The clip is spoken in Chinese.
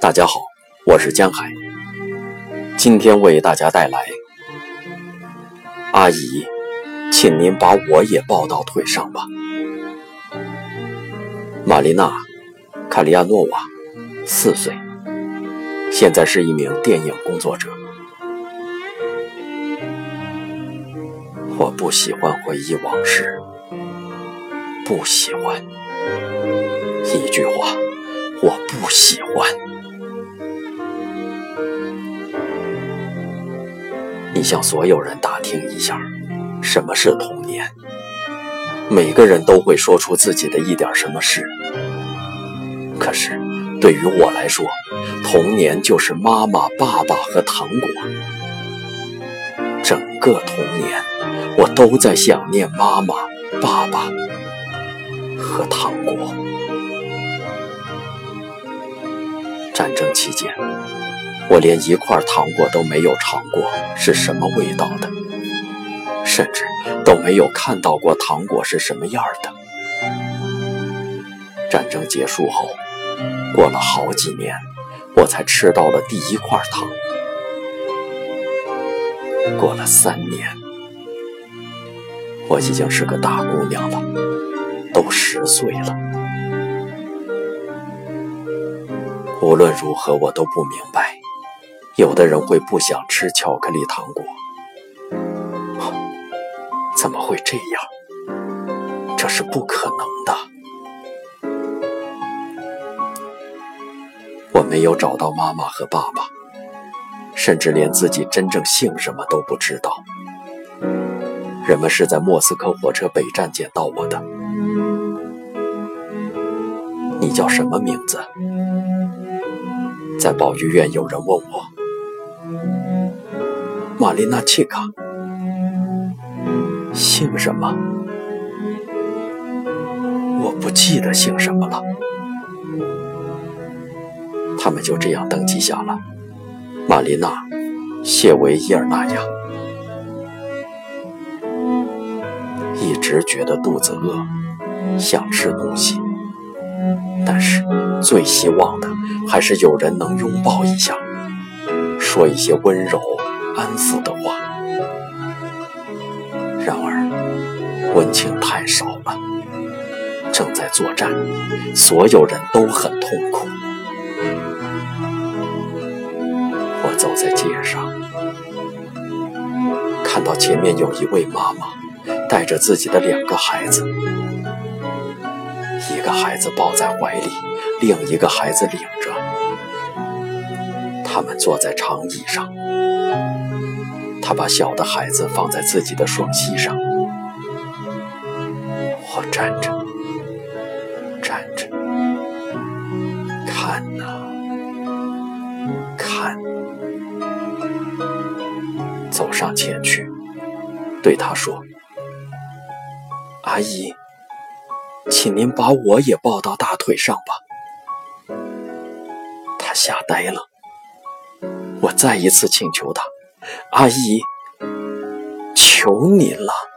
大家好，我是江海，今天为大家带来。阿姨，请您把我也抱到腿上吧。玛丽娜·卡利亚诺娃，四岁，现在是一名电影工作者。我不喜欢回忆往事，不喜欢。一句话，我不喜欢。你向所有人打听一下，什么是童年？每个人都会说出自己的一点什么事。可是，对于我来说，童年就是妈妈、爸爸和糖果。整个童年，我都在想念妈妈、爸爸和糖果。战争期间。我连一块糖果都没有尝过是什么味道的，甚至都没有看到过糖果是什么样的。战争结束后，过了好几年，我才吃到了第一块糖。过了三年，我已经是个大姑娘了，都十岁了。无论如何，我都不明白。有的人会不想吃巧克力糖果，怎么会这样？这是不可能的。我没有找到妈妈和爸爸，甚至连自己真正姓什么都不知道。人们是在莫斯科火车北站捡到我的。你叫什么名字？在保育院，有人问我。玛丽娜契卡，姓什么？我不记得姓什么了。他们就这样登记下了，玛丽娜·谢维伊尔纳亚。一直觉得肚子饿，想吃东西，但是最希望的还是有人能拥抱一下，说一些温柔。安抚的话，然而温情太少了。正在作战，所有人都很痛苦。我走在街上，看到前面有一位妈妈带着自己的两个孩子，一个孩子抱在怀里，另一个孩子领着，他们坐在长椅上。他把小的孩子放在自己的双膝上，我站着，站着，看呐，看，走上前去，对他说：“阿姨，请您把我也抱到大腿上吧。”他吓呆了，我再一次请求他。阿姨，求您了。